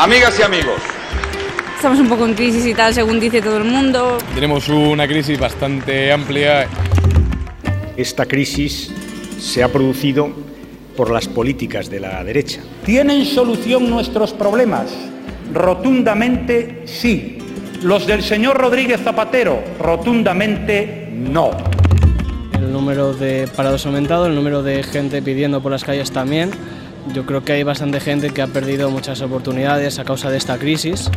Amigas y amigos. Estamos un poco en crisis y tal, según dice todo el mundo. Tenemos una crisis bastante amplia. Esta crisis se ha producido por las políticas de la derecha. ¿Tienen solución nuestros problemas? Rotundamente sí. Los del señor Rodríguez Zapatero, rotundamente no. El número de parados ha aumentado, el número de gente pidiendo por las calles también. Yo creo que hay bastante gente que ha perdido muchas oportunidades a causa de esta crisis.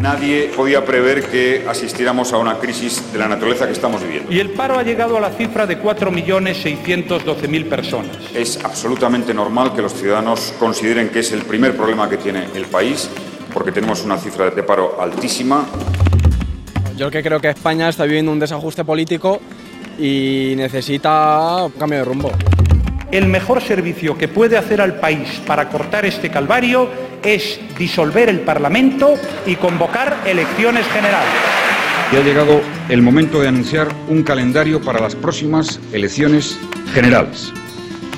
Nadie podía prever que asistiéramos a una crisis de la naturaleza que estamos viviendo. Y el paro ha llegado a la cifra de 4.612.000 personas. Es absolutamente normal que los ciudadanos consideren que es el primer problema que tiene el país, porque tenemos una cifra de paro altísima. Yo que creo que España está viviendo un desajuste político y necesita un cambio de rumbo. El mejor servicio que puede hacer al país para cortar este calvario es disolver el Parlamento y convocar elecciones generales. Y ha llegado el momento de anunciar un calendario para las próximas elecciones generales.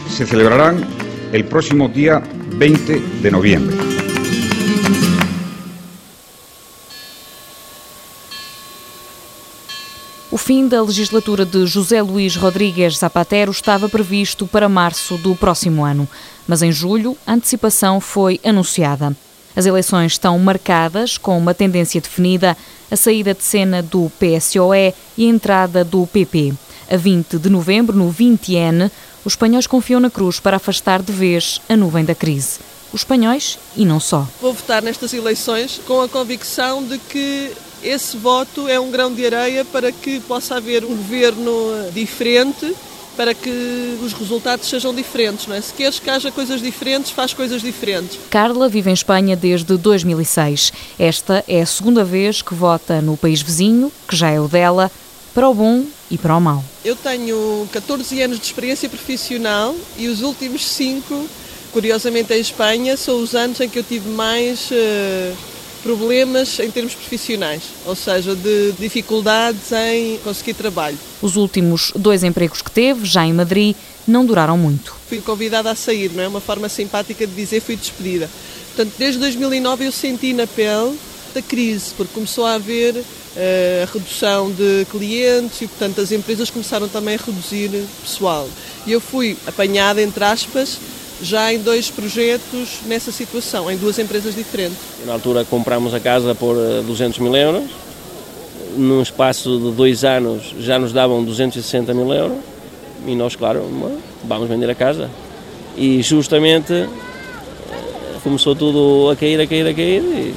Se celebrarán el próximo día 20 de noviembre. O fim da legislatura de José Luís Rodrigues Zapatero estava previsto para março do próximo ano, mas em julho a antecipação foi anunciada. As eleições estão marcadas com uma tendência definida, a saída de cena do PSOE e a entrada do PP. A 20 de novembro, no 20N, os espanhóis confiam na cruz para afastar de vez a nuvem da crise. Os espanhóis e não só. Vou votar nestas eleições com a convicção de que esse voto é um grão de areia para que possa haver um governo diferente, para que os resultados sejam diferentes. Não é? Se queres que haja coisas diferentes, faz coisas diferentes. Carla vive em Espanha desde 2006. Esta é a segunda vez que vota no país vizinho, que já é o dela, para o bom e para o mau. Eu tenho 14 anos de experiência profissional e os últimos 5, curiosamente em Espanha, são os anos em que eu tive mais. Uh, problemas em termos profissionais, ou seja, de dificuldades em conseguir trabalho. Os últimos dois empregos que teve, já em Madrid, não duraram muito. Fui convidada a sair, não é? Uma forma simpática de dizer fui despedida. Portanto, desde 2009 eu senti na pele da crise, porque começou a haver uh, a redução de clientes e, portanto, as empresas começaram também a reduzir pessoal. E eu fui apanhada, entre aspas, já em dois projetos nessa situação, em duas empresas diferentes. Na altura compramos a casa por 200 eh, mil euros, num espaço de dois anos já nos davam 260 mil euros e nós, claro, vamos vender a casa. E justamente eh, começou tudo a cair, a cair, a cair e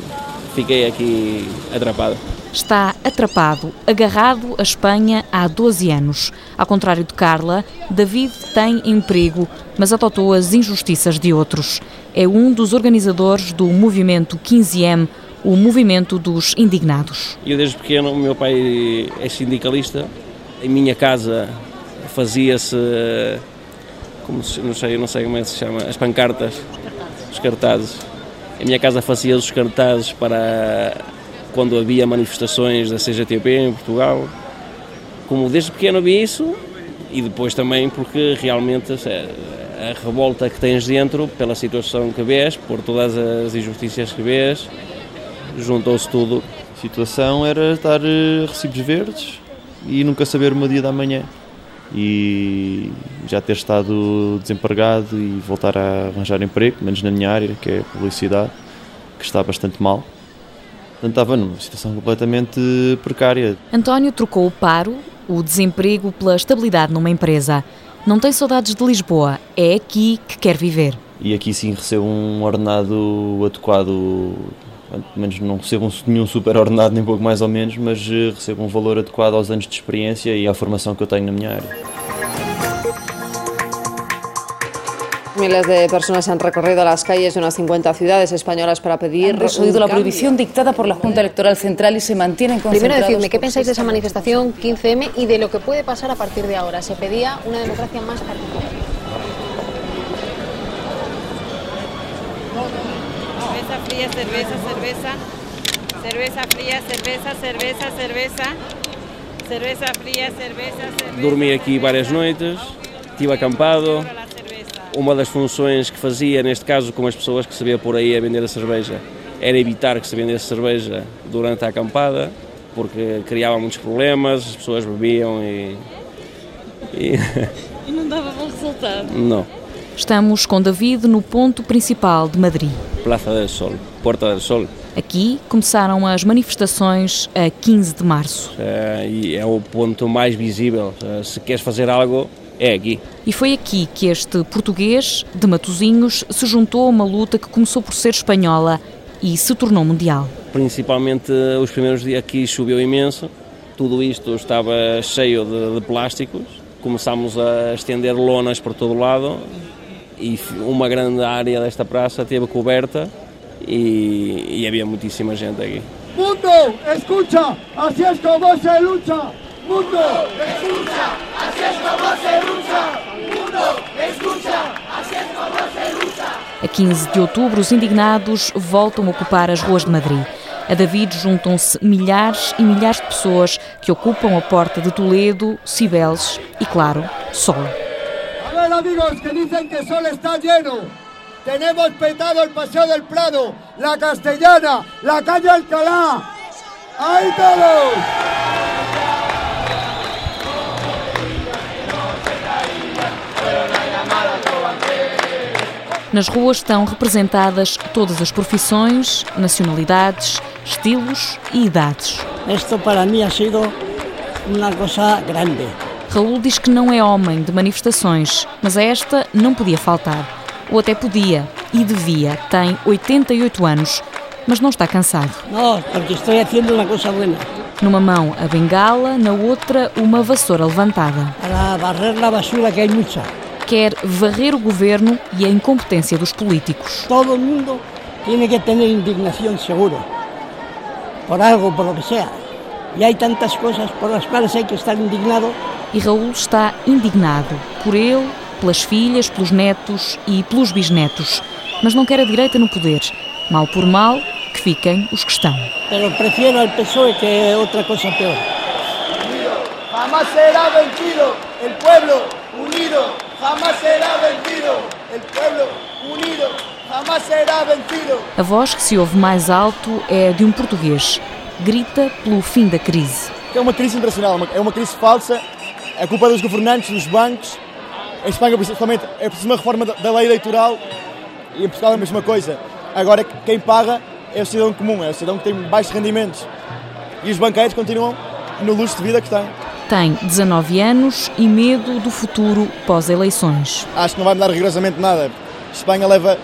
fiquei aqui atrapado está atrapado, agarrado à Espanha há 12 anos. Ao contrário de Carla, David tem emprego, mas adotou as injustiças de outros. É um dos organizadores do movimento 15M, o movimento dos indignados. Eu desde pequeno, o meu pai é sindicalista. Em minha casa fazia-se, como se, não sei, não sei como é que se chama, as pancartas, os cartazes. Em minha casa fazia os cartazes para quando havia manifestações da CGTP em Portugal. Como desde pequeno vi isso e depois também porque realmente a revolta que tens dentro pela situação que vês, por todas as injustiças que vês, juntou-se tudo. A situação era estar eh, recibos verdes e nunca saber o meu dia da manhã. E já ter estado desempregado e voltar a arranjar emprego, menos na minha área, que é a publicidade, que está bastante mal. Portanto, estava numa situação completamente precária. António trocou o paro, o desemprego, pela estabilidade numa empresa. Não tem saudades de Lisboa, é aqui que quer viver. E aqui sim recebo um ordenado adequado, pelo menos não recebo nenhum super ordenado, nem pouco mais ou menos, mas eh, recebo um valor adequado aos anos de experiência e à formação que eu tenho na minha área. Miles de personas han recorrido las calles de unas 50 ciudades españolas para pedir. Han resuelto la prohibición dictada por la Junta Electoral Central y se mantienen concentrados. Primero, decidme, ¿qué pensáis de esa manifestación 15M y de lo que puede pasar a partir de ahora? Se pedía una democracia más particular. Cerveza fría, cerveza, cerveza. Cerveza fría, cerveza, cerveza, cerveza. Cerveza fría, cerveza, cerveza. Dormi aqui várias noites, estive acampado. Uma das funções que fazia, neste caso com as pessoas que sabia por aí a vender a cerveja, era evitar que se vendesse cerveja durante a acampada, porque criava muitos problemas, as pessoas bebiam e. E, e não dava bom resultado. Não. Estamos com David no ponto principal de Madrid. Plaza del Sol, Porta del Sol. Aqui começaram as manifestações a 15 de março. Uh, e é o ponto mais visível. Uh, se queres fazer algo, é aqui. E foi aqui que este português, de Matosinhos, se juntou a uma luta que começou por ser espanhola e se tornou mundial. Principalmente os primeiros dias aqui choveu imenso, tudo isto estava cheio de, de plásticos, começámos a estender lonas por todo lado e uma grande área desta praça teve coberta e, e havia muitíssima gente aqui. Mundo, escucha, assim é como se luta. Mundo, escucha, assim é como se luta. Mundo, escucha, assim é como se luta. A 15 de outubro, os indignados voltam a ocupar as ruas de Madrid. A David juntam-se milhares e milhares de pessoas que ocupam a porta de Toledo, Cibeles e, claro, Sol. A ver, amigos, que dicen que Sol está lleno. Tenemos petado el Paseo del Prado, la Castellana, la calle Alcalá. ¡Ahí todos! Nas ruas estão representadas todas as profissões, nacionalidades, estilos e idades. Isto para mim ha sido uma coisa grande. Raul diz que não é homem de manifestações, mas a esta não podia faltar. Ou até podia e devia. Tem 88 anos, mas não está cansado. Não, porque estou fazendo uma coisa boa. Numa mão a bengala, na outra uma vassoura levantada. Para barrer a basura que há muita quer varrer o governo e a incompetência dos políticos. Todo mundo tem que ter indignação, seguro, por algo, por lo que sea. E há tantas coisas por as quais há que estar indignado. E Raul está indignado por ele, pelas filhas, pelos netos e pelos bisnetos, mas não quer a direita no poder. Mal por mal, que fiquem os que estão. Pero prefiero al PSOE que é outra coisa pior. Jamás será vencido el pueblo unido jamás será vencido. El pueblo unido jamás será vencido. A voz que se ouve mais alto é de um português. Grita pelo fim da crise. É uma crise internacional, é uma crise falsa. É culpa dos governantes, dos bancos. Em Espanha, principalmente, é preciso uma reforma da lei eleitoral. E em Portugal é a mesma coisa. Agora, quem paga é o cidadão comum, é o cidadão que tem baixos rendimentos. E os banqueiros continuam no luxo de vida que têm. Tem 19 anos e medo do futuro pós-eleições. Acho que não vai mudar rigorosamente nada. Espanha leva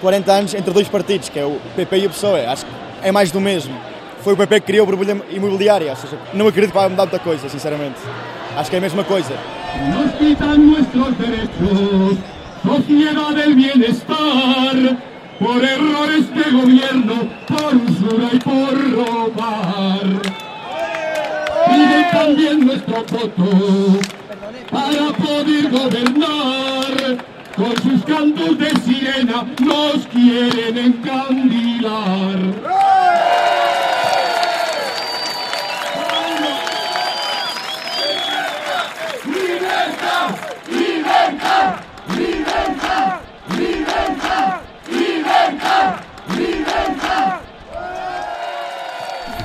40 anos entre dois partidos, que é o PP e o PSOE. Acho que é mais do mesmo. Foi o PP que criou a borbulha imobiliária, ou seja, não acredito que vai mudar muita coisa, sinceramente. Acho que é a mesma coisa. Nos quitan nuestros derechos, sociedad del bienestar, por errores de gobierno, por usura y por robar. También nuestro voto para poder gobernar. Con sus cantos de sirena nos quieren encandilar.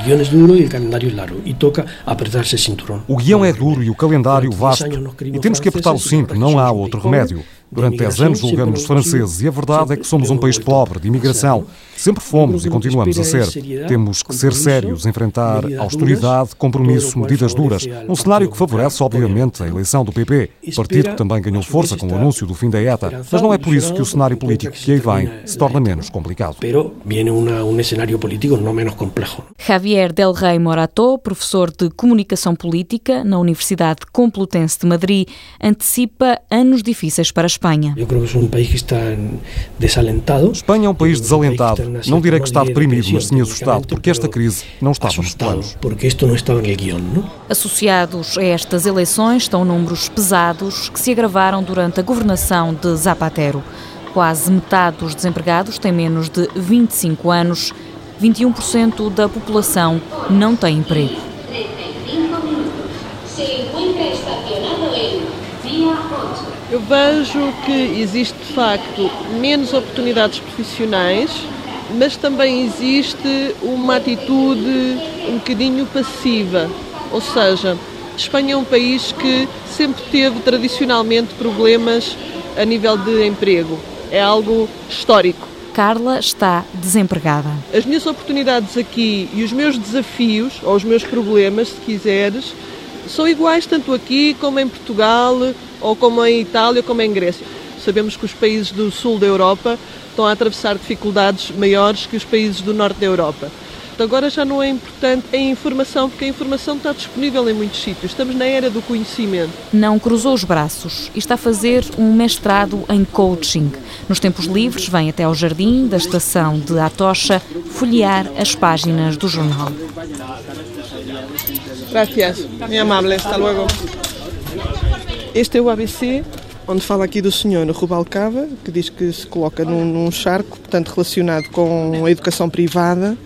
Guión es duro e o calendário é largo e toca apertar-se o cinturão. O guião é duro e o calendário vasto e temos que apertá-lo sempre, não há outro remédio. Durante 10 anos julgamos os franceses e a verdade é que somos um país pobre, de imigração. Sempre fomos e continuamos a ser. Temos que ser sérios, enfrentar austeridade, compromisso, medidas duras. Um cenário que favorece, obviamente, a eleição do PP, partido que também ganhou força com o anúncio do fim da ETA. Mas não é por isso que o cenário político que aí vem se torna menos complicado. Pero viene um cenário político não menos complexo. Javier Del Rey Morató, professor de Comunicação Política na Universidade Complutense de Madrid, antecipa anos difíceis para a Espanha. Eu creio que é um país que está desalentado. Espanha é um país desalentado. Não direi que está deprimido, mas sim assustado, porque esta crise não estava nos planos. Porque isto não estava no guião, não? Associados a estas eleições estão números pesados que se agravaram durante a governação de Zapatero. Quase metade dos desempregados tem menos de 25 anos, 21% da população não tem emprego. Eu vejo que existe de facto menos oportunidades profissionais mas também existe uma atitude um bocadinho passiva, ou seja, Espanha é um país que sempre teve tradicionalmente problemas a nível de emprego. É algo histórico. Carla está desempregada. As minhas oportunidades aqui e os meus desafios, ou os meus problemas, se quiseres, são iguais tanto aqui como em Portugal, ou como em Itália, como em Grécia. Sabemos que os países do sul da Europa estão a atravessar dificuldades maiores que os países do norte da Europa. Agora já não é importante a informação, porque a informação está disponível em muitos sítios. Estamos na era do conhecimento. Não cruzou os braços e está a fazer um mestrado em coaching. Nos tempos livres, vem até ao jardim da estação de Atocha folhear as páginas do jornal. Gracias, muy amable, hasta luego. Este é o ABC, onde fala aqui do senhor Rubalcaba, que diz que se coloca num, num charco, portanto relacionado com a educação privada,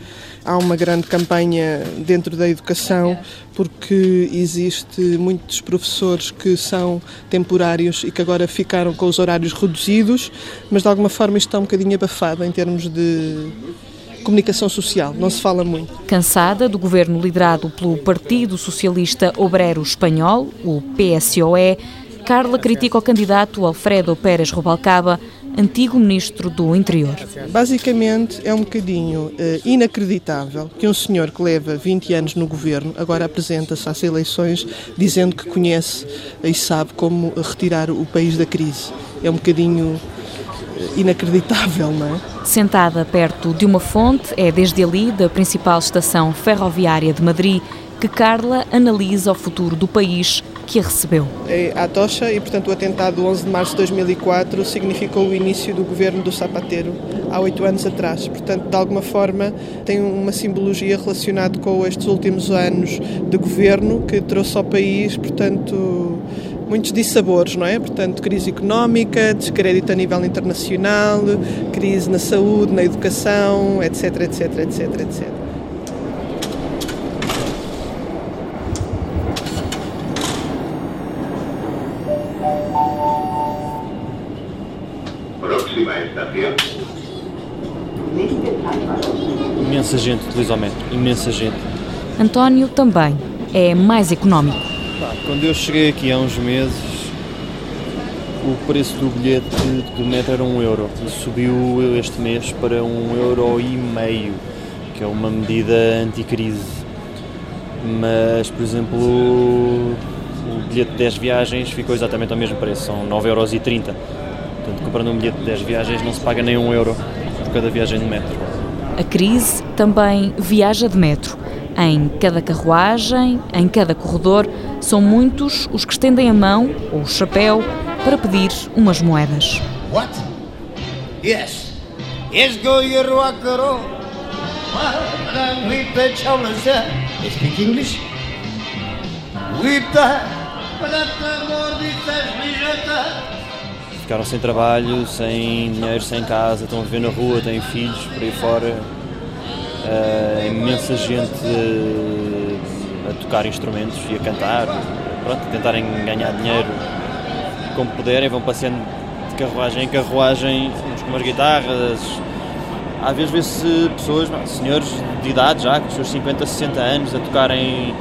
há uma grande campanha dentro da educação porque existe muitos professores que são temporários e que agora ficaram com os horários reduzidos, mas de alguma forma isto está um bocadinho abafado em termos de comunicação social, não se fala muito. Cansada do governo liderado pelo Partido Socialista Obreiro Espanhol, o PSOE, Carla critica o candidato Alfredo Pérez Rubalcaba antigo ministro do Interior. Basicamente, é um bocadinho uh, inacreditável que um senhor que leva 20 anos no governo agora apresenta-se às eleições dizendo que conhece e sabe como retirar o país da crise. É um bocadinho eh, inacreditável, não é? Sentada perto de uma fonte, é desde ali, da principal estação ferroviária de Madrid, que Carla analisa o futuro do país que a recebeu. É a tocha e, portanto, o atentado do 11 de março de 2004 significou o início do governo do Zapatero, há oito anos atrás. Portanto, de alguma forma, tem uma simbologia relacionada com estes últimos anos de governo que trouxe ao país, portanto, muitos dissabores, não é? Portanto, crise económica, descrédito a nível internacional, crise na saúde, na educação, etc, etc, etc, etc. Imensa gente utiliza o metro, imensa gente. António também é mais económico. Quando eu cheguei aqui há uns meses, o preço do bilhete do metro era um euro e subiu este mês para um euro e meio, que é uma medida anticrise. Mas, por exemplo, o bilhete de 10 viagens ficou exatamente ao mesmo preço, são 9,30 euros. Portanto, comprando um bilhete de 10 viagens não se paga nem um euro por cada viagem de metro. A crise também viaja de metro. Em cada carruagem, em cada corredor, são muitos os que estendem a mão ou o chapéu para pedir umas moedas. What? Yes. Speak English? ficaram sem trabalho, sem dinheiro, sem casa, estão a viver na rua, têm filhos por aí fora. Uh, imensa gente uh, a tocar instrumentos e a cantar, pronto, tentarem ganhar dinheiro como puderem, vão passeando de carruagem em carruagem, uns com umas guitarras. Às vezes vê-se pessoas, senhores de idade já, com os seus 50, 60 anos, a tocarem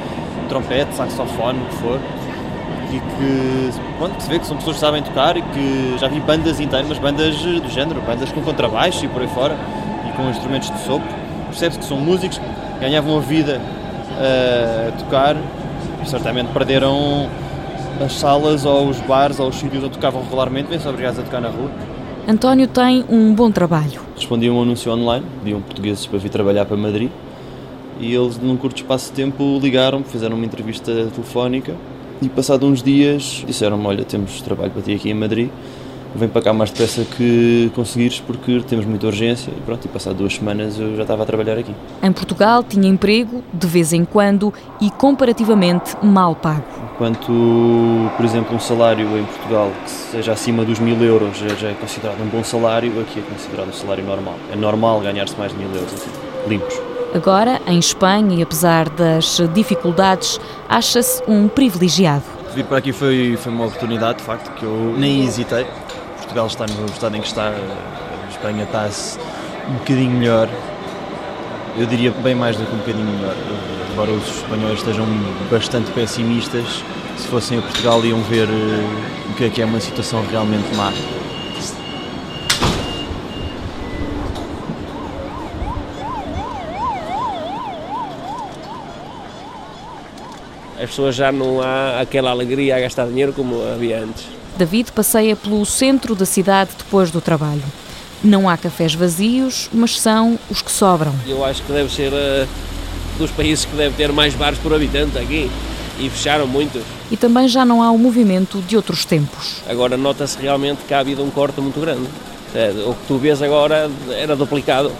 trompete, saxofone, o que for e que pronto, se vê que são pessoas que sabem tocar e que já vi bandas inteiras, mas bandas do género, bandas com contrabaixo e por aí fora e com instrumentos de sopro. Percebe-se que são músicos, ganhavam a vida a tocar e certamente perderam as salas ou os bares ou os sítios onde tocavam regularmente, vêm-se obrigados a tocar na rua. António tem um bom trabalho. Respondi a um anúncio online, pediam portugueses para vir trabalhar para Madrid e eles, num curto espaço de tempo, ligaram fizeram uma entrevista telefónica e passado uns dias disseram-me, olha, temos trabalho para ti aqui em Madrid, vem para cá mais depressa que conseguires porque temos muita urgência e pronto, e passado duas semanas eu já estava a trabalhar aqui. Em Portugal tinha emprego de vez em quando e comparativamente mal pago. Enquanto, por exemplo, um salário em Portugal que seja acima dos mil euros já, já é considerado um bom salário, aqui é considerado um salário normal. É normal ganhar-se mais de mil euros aqui, limpos. Agora, em Espanha, e apesar das dificuldades, acha-se um privilegiado. Vir para aqui foi, foi uma oportunidade, de facto, que eu nem hesitei. Portugal está no estado em que está, a Espanha está um bocadinho melhor. Eu diria bem mais do que um bocadinho melhor. Embora os espanhóis estejam bastante pessimistas, se fossem a Portugal iam ver uh, o que é que é uma situação realmente má. As pessoas já não há aquela alegria a gastar dinheiro como havia antes. David passeia pelo centro da cidade depois do trabalho. Não há cafés vazios, mas são os que sobram. Eu acho que deve ser uh, dos países que deve ter mais bares por habitante aqui. E fecharam muitos. E também já não há o movimento de outros tempos. Agora nota-se realmente que há havido um corte muito grande. O que tu vês agora era duplicado.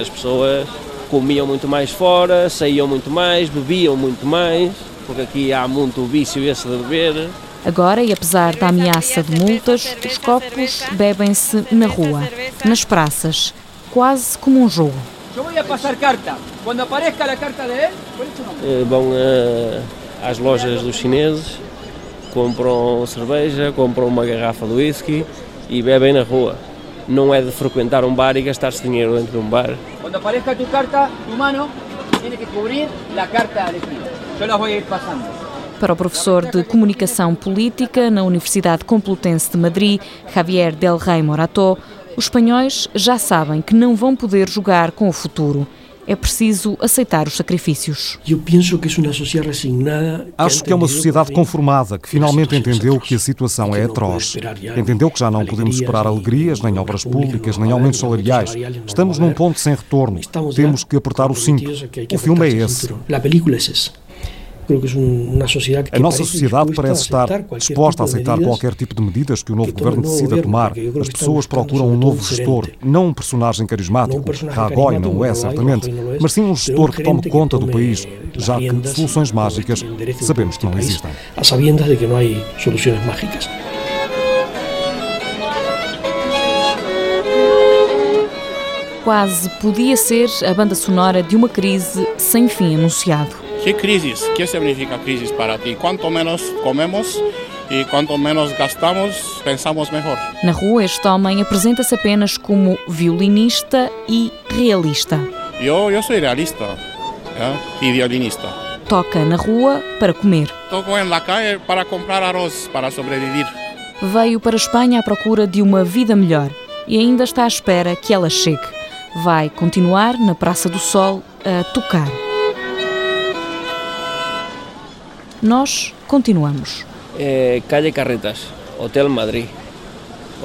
As pessoas comiam muito mais fora, saíam muito mais, bebiam muito mais porque aqui há muito vício esse de beber. Agora, e apesar da ameaça de multas, os copos bebem-se na rua, nas praças, quase como um jogo. Eu vou passar carta. Quando apareça a carta dele, vão às lojas dos chineses, compram cerveja, compram uma garrafa de whisky e bebem na rua. Não é de frequentar um bar e gastar-se dinheiro dentro de um bar. Quando apareça a tua carta, tu mano, tem que cobrir a carta de frio. Eu las vou ir passando. Para o professor de Comunicação Política na Universidade Complutense de Madrid, Javier Del Rey Morató, os espanhóis já sabem que não vão poder jogar com o futuro. É preciso aceitar os sacrifícios. Eu penso que é uma sociedade resignada. Acho que é uma sociedade conformada que finalmente entendeu que a situação é atroz. Entendeu que já não podemos esperar alegrias, nem obras públicas, nem aumentos salariais. Estamos num ponto sem retorno. Temos que apertar o cinto. O filme é esse. Essa. A nossa sociedade parece estar disposta a aceitar qualquer tipo de medidas que o novo governo decida tomar. As pessoas procuram um novo gestor, não um personagem carismático. Rajoy não é, certamente, mas sim um gestor que tome conta do país, já que soluções mágicas sabemos que não existem. A sabiendas de que não há soluções mágicas. Quase podia ser a banda sonora de uma crise sem fim anunciado. ¿Qué crisis? ¿Qué significa crisis para ti? Cuanto menos comemos e quanto menos gastamos, pensamos mejor. Na rua, este homem apresenta-se apenas como violinista e realista. Eu, eu sou realista e violinista. Toca na rua para comer. Toco na calle para comprar arroz para sobreviver. Veio para a Espanha à procura de uma vida melhor e ainda está à espera que ela chegue. Vai continuar na Praça do Sol a tocar. Nós continuamos. Eh, calle Carretas, Hotel Madrid,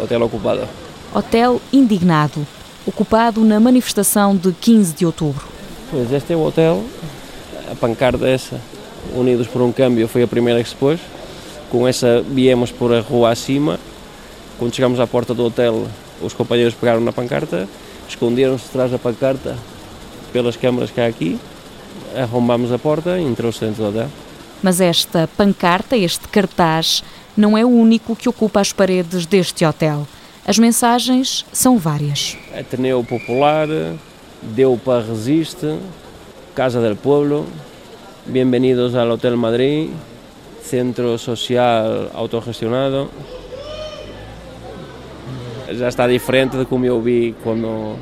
hotel ocupado. Hotel indignado, ocupado na manifestação de 15 de outubro. Pois este é o hotel, a pancarta essa, Unidos por um Câmbio, foi a primeira que se pôs. Com essa viemos por a rua acima. Quando chegamos à porta do hotel, os companheiros pegaram na pancarta, esconderam-se atrás da pancarta pelas câmaras que há aqui, arrombámos a porta e entrou-se dentro do hotel. Mas esta pancarta, este cartaz, não é o único que ocupa as paredes deste hotel. As mensagens são várias. Ateneu Popular, Deu para Resiste, Casa del Pueblo, Bienvenidos ao Hotel Madrid, Centro Social Autogestionado. Já está diferente de como eu vi quando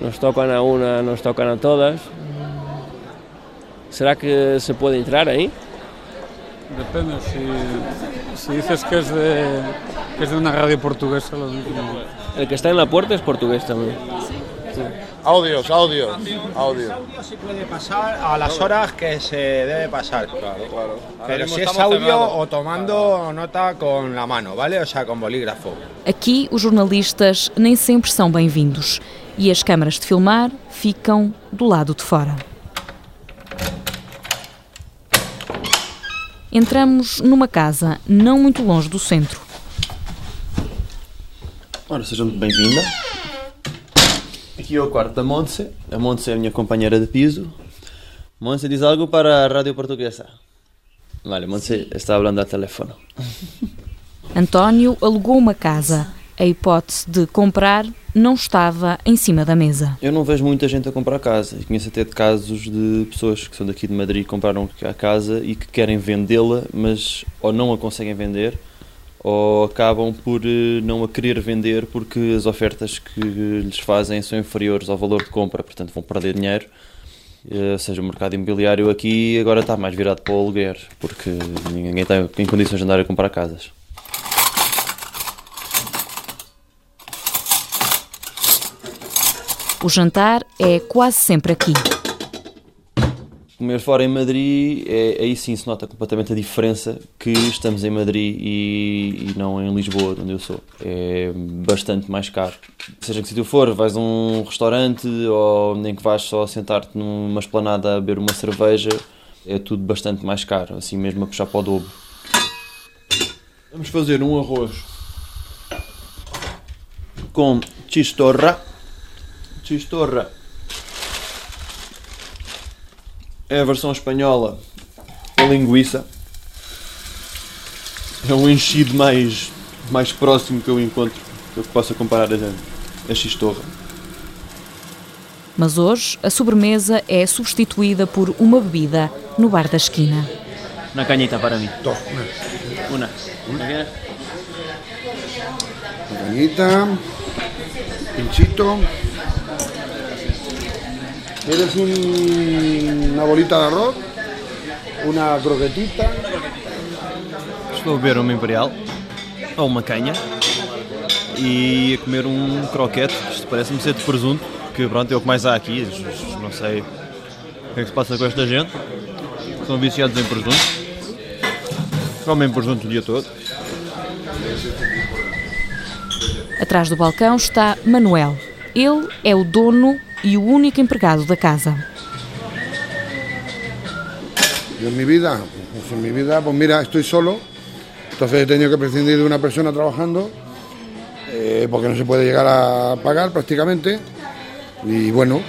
nos tocam a uma, nos tocam a todas. ¿Será que se puede entrar ahí? Depende, si, si dices que es, de, que es de una radio portuguesa, lo mismo. El que está en la puerta es portugués también. Sí. Audios, audios, audio. se puede pasar a las horas que se debe pasar. Claro, claro. Pero si es audio o tomando nota con la mano, ¿vale? O sea, con bolígrafo. Aqui os jornalistas nem sempre são bem-vindos e as câmaras de filmar ficam do lado de fora. Entramos numa casa não muito longe do centro. Ora, seja muito bem-vinda. Aqui é o quarto da Montse. A Montse é a minha companheira de piso. Montse diz algo para a rádio portuguesa. Vale, Montse está falando ao telefone. António alugou uma casa. A hipótese de comprar não estava em cima da mesa. Eu não vejo muita gente a comprar casa. Conheço até de casos de pessoas que são daqui de Madrid compraram a casa e que querem vendê-la, mas ou não a conseguem vender ou acabam por eh, não a querer vender porque as ofertas que lhes fazem são inferiores ao valor de compra, portanto vão perder dinheiro. Eh, ou seja, o mercado imobiliário aqui agora está mais virado para o aluguer, porque ninguém está em condições de andar a comprar casas. O jantar é quase sempre aqui. Comer fora em Madrid, é, aí sim se nota completamente a diferença que estamos em Madrid e, e não em Lisboa, onde eu sou. É bastante mais caro. Seja que sítio for, vais a um restaurante ou nem que vais só sentar-te numa esplanada a beber uma cerveja, é tudo bastante mais caro, assim mesmo a puxar para o dobro. Vamos fazer um arroz com chistorra Chistorra é a versão espanhola da linguiça. É um enchido mais, mais próximo que eu encontro, que eu possa comparar a, a chistorra. Mas hoje a sobremesa é substituída por uma bebida no bar da esquina. Uma canhita para mim. Dos, uma. Una. Una cañita, pinchito. ¿Quieres un, una bolita de arroz? Una croquetita? Estou a beber uma imperial, ou uma canha, e a comer um croquete, isto parece-me ser de presunto, que pronto, é o que mais há aqui, não sei o que é que se passa com esta gente, são viciados em presunto, comem presunto o dia todo. Atrás do balcão está Manuel. Ele é o dono e o único empregado da casa. Yo en mi vida, pues en mi vida, pues mira, estoy solo, entonces he tenido que prescindir de una persona trabajando, eh, porque no se puede llegar a pagar prácticamente, y bueno,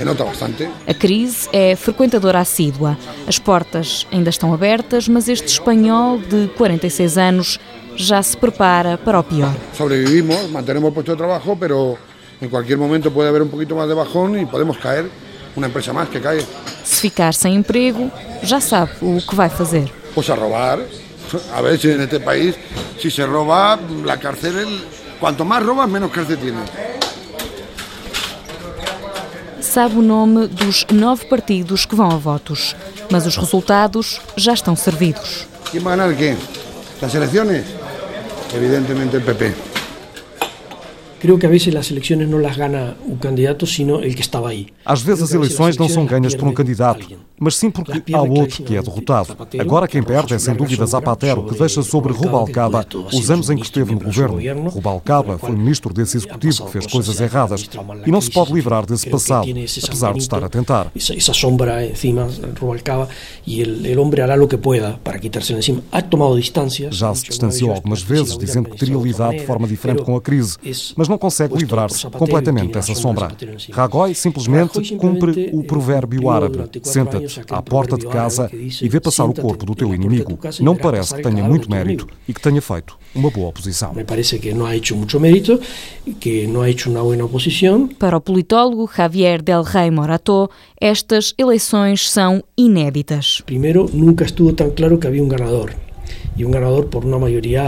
se nota bastante. A crise é frequentadora assídua. As portas ainda estão abertas, mas este espanhol de 46 anos já se prepara para o pior. Sobrevivimos, mantenemos el puesto de trabajo, pero en cualquier momento puede haber un poquito más de bajón y podemos caer, una empresa más que cae. Se ficar sem emprego, já sabe o que vai fazer. Pues a robar. A ver si en este país, si se roba, la cárcel, cuanto más robas, menos cárcel tienes. Sabe o nome dos nove partidos que vão a votos, mas os resultados já estão servidos. ¿Quién va a ganar qué? ¿Las elecciones? Evidentemente el PP. Creo que a veces las elecciones no las gana un candidato, sino el que estaba ahí. Às vezes as eleições não são ganhas por um candidato, mas sim porque há outro que é derrotado. Agora quem perde é sem dúvida Zapatero, que deixa sobre Rubalcaba os anos em que esteve no governo. Rubalcaba foi ministro desse executivo que fez coisas erradas e não se pode livrar desse passado, apesar de estar a tentar. Esa sombra encima, Rubalcaba, e el, hombre hará lo que pueda para quitársela encima. Ha tomado distancias. Já se distanciou algumas vezes, dizendo que teria lidado de forma diferente com a crise, mas não consegue livrar-se completamente dessa sombra. Rajoy simplesmente cumpre o provérbio árabe: senta-te à porta de casa e vê passar o corpo do teu inimigo. Não parece que tenha muito mérito e que tenha feito uma boa oposição. Me parece que não ha hecho muito mérito, que não ha hecho uma boa oposição. Para o politólogo Javier Del Rey Morato, estas eleições são inéditas. Primeiro, nunca estuvo tão claro que havia um ganador. E um ganador por uma maioria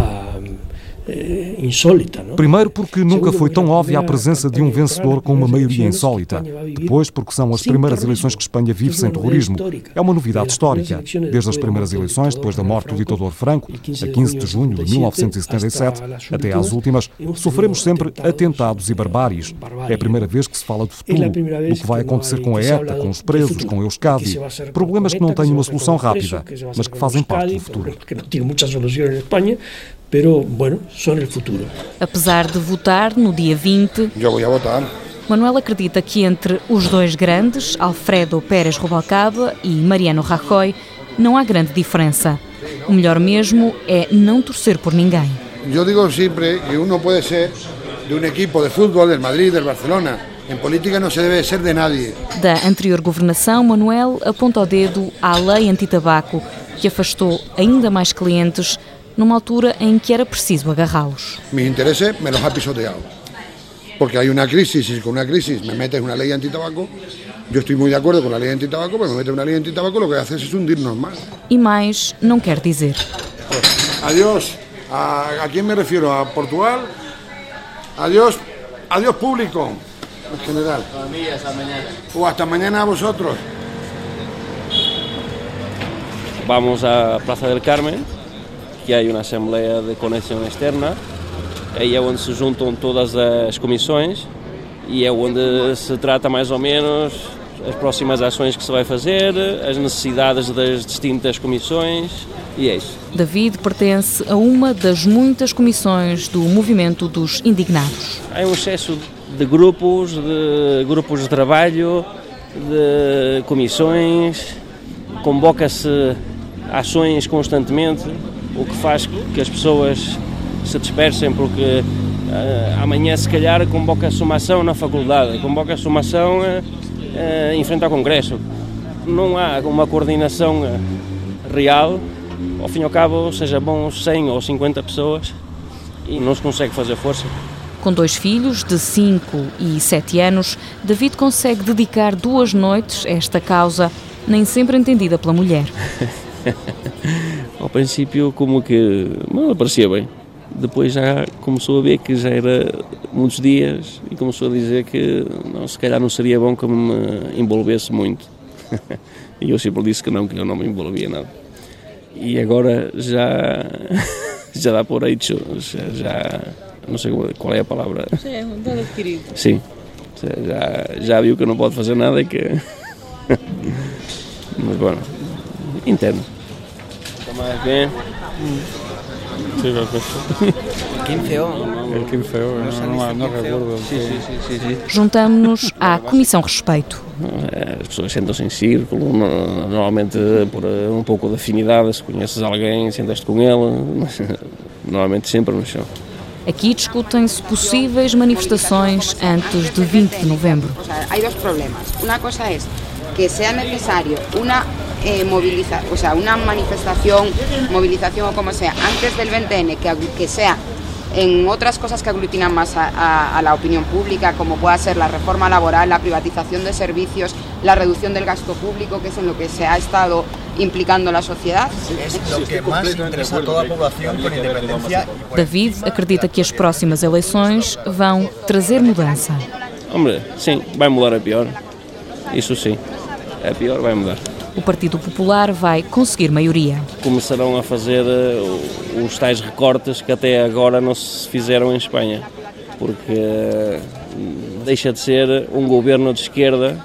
insólita. Não? Primeiro, porque nunca foi tão óbvia a presença de um vencedor com uma maioria insólita. Depois, porque são as primeiras eleições que Espanha vive sem terrorismo. É uma novidade histórica. Desde as primeiras eleições, depois da morte do ditador Franco, a 15 de junho de 1977, até às últimas, sofremos sempre atentados e barbáries. É a primeira vez que se fala do futuro, do que vai acontecer com a ETA, com os presos, com Euskadi. Problemas que não têm uma solução rápida, mas que fazem parte do futuro. Pero bueno, son el futuro. Apesar de votar no dia 20, Eu vou votar. Manuel acredita que entre os dois grandes, Alfredo Pérez Rubalcaba e Mariano Rajoy, não há grande diferença. O melhor mesmo é não torcer por ninguém. Eu digo sempre que uno pode ser de um equipo de futebol del Madrid, del Barcelona. Em política não se deve ser de nadie. Da anterior governação, Manuel aponta o dedo à lei antitabaco, que afastou ainda mais clientes numa altura em que era preciso agarrá-los. Mis intereses me los ha pisoteado. Porque hay una crisis y con una crisis me metes una ley antitabaco. Yo estoy muy de acuerdo con la ley antitabaco, pero me metes una ley antitabaco lo que haces es hundirnos más. E mais não quer dizer. Adiós, ¿A, quién me refiero? ¿A Portugal? Adiós, adiós público, en general. hasta mañana. O hasta mañana a vosotros. Vamos a Plaza del Carmen, que hay una asamblea de conexión externa. Aí é onde se juntam todas as comissões e é onde se trata mais ou menos as próximas ações que se vai fazer, as necessidades das distintas comissões e é isso. David pertence a uma das muitas comissões do movimento dos indignados. Há um excesso de grupos, de grupos de trabalho, de comissões, convoca-se ações constantemente, o que faz que as pessoas se dispersem porque uh, amanhã se calhar convoca-se uma ação na faculdade, convoca-se uma ação uh, uh, em frente ao Congresso. Não há uma coordenação real, ao fim e ao cabo, seja bom 100 ou 50 pessoas e não se consegue fazer força. Com dois filhos, de 5 e 7 anos, David consegue dedicar duas noites a esta causa, nem sempre entendida pela mulher. Ao princípio, como que não parecia bem. Depois já começou a ver que já era muitos dias e começou a dizer que não, se calhar não seria bom que me envolvesse muito. e eu sempre disse que não, que eu não me envolvia nada. E agora já, já dá por hecho, já, já não sei qual é a palavra. Já é um dado adquirido. Sim, já, já viu que não pode fazer nada e que. Mas bueno, interno. Más bien. Sí, perfecto. El 15 o? El 15 o, no, no, no recuerdo. Sí, sí, sí, sí. Juntamos-nos à Comissão Respeito. As pessoas sentam-se em círculo, normalmente por um pouco de afinidade, se conheces alguém, sentas-te com ele, normalmente sempre no chão. Aqui discutem-se possíveis manifestações antes de 20 de novembro. Há dois problemas. Uma coisa é que sea necesario una eh, moviliza, o sea, una manifestación, movilización o como sea, antes del 20N, que, que sea en otras cosas que aglutinan más a, a, a, la opinión pública, como pueda ser la reforma laboral, la privatización de servicios, la reducción del gasto público, que es en lo que se ha estado implicando la sociedad. Es lo que más interesa a toda a población con independencia. David acredita que as próximas eleições vão trazer mudança. Hombre, sim, vai mudar a pior. Isso sim, a pior vai mudar o Partido Popular vai conseguir maioria. Começarão a fazer uh, os tais recortes que até agora não se fizeram em Espanha, porque uh, deixa de ser um governo de esquerda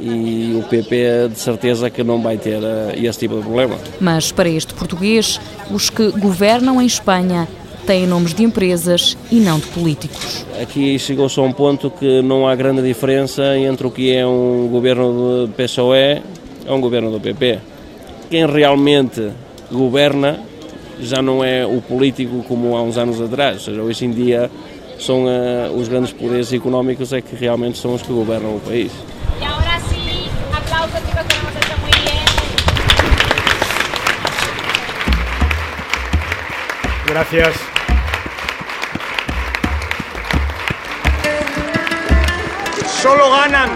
e o PP de certeza que não vai ter uh, esse tipo de problema. Mas para este português, os que governam em Espanha têm nomes de empresas e não de políticos. Aqui chegou-se a um ponto que não há grande diferença entre o que é um governo de PSOE é um governo do PP. Quem realmente governa já não é o político como há uns anos atrás, ou seja, hoje em dia são uh, os grandes poderes económicos é que realmente são os que governam o país. E agora sim, aplausos chicos que hemos hecho muy bien. Gracias. Solo ganan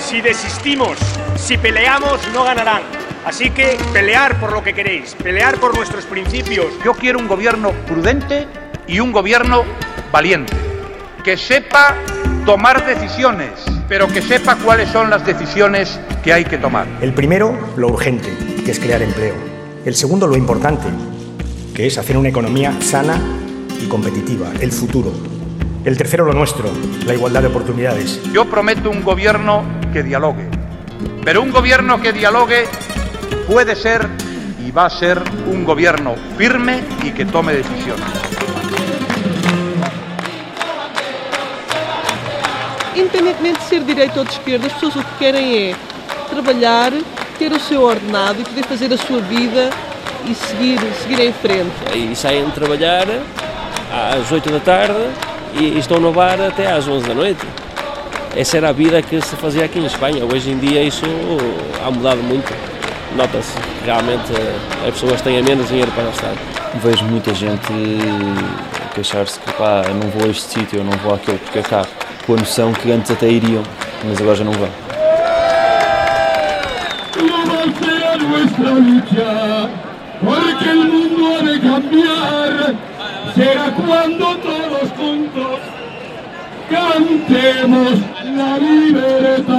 si desistimos. Si peleamos, no ganarán. Así que pelear por lo que queréis, pelear por nuestros principios. Yo quiero un gobierno prudente y un gobierno valiente, que sepa tomar decisiones, pero que sepa cuáles son las decisiones que hay que tomar. El primero, lo urgente, que es crear empleo. El segundo, lo importante, que es hacer una economía sana y competitiva, el futuro. El tercero, lo nuestro, la igualdad de oportunidades. Yo prometo un gobierno que dialogue pero un gobierno que dialogue puede ser y va a ser un gobierno firme y que tome decisiones. Independentemente de ser direita ou de esquerda, as pessoas o que querem é trabalhar, ter o seu ordenado e poder fazer a sua vida e seguir, seguir em frente. E saem trabalhar às 8 da tarde e estão no bar até às 11 da noite essa era a vida que se fazia aqui em Espanha. Hoje em dia isso ha mudado muito. Nota-se que realmente as pessoas têm menos dinheiro para gastar. Vejo muita gente queixar-se que pá, eu não vou a este sítio, eu não vou àquele porque é caro. Com a noção que antes até iriam, mas agora já não vão. será cuando todos juntos cantemos la libertad.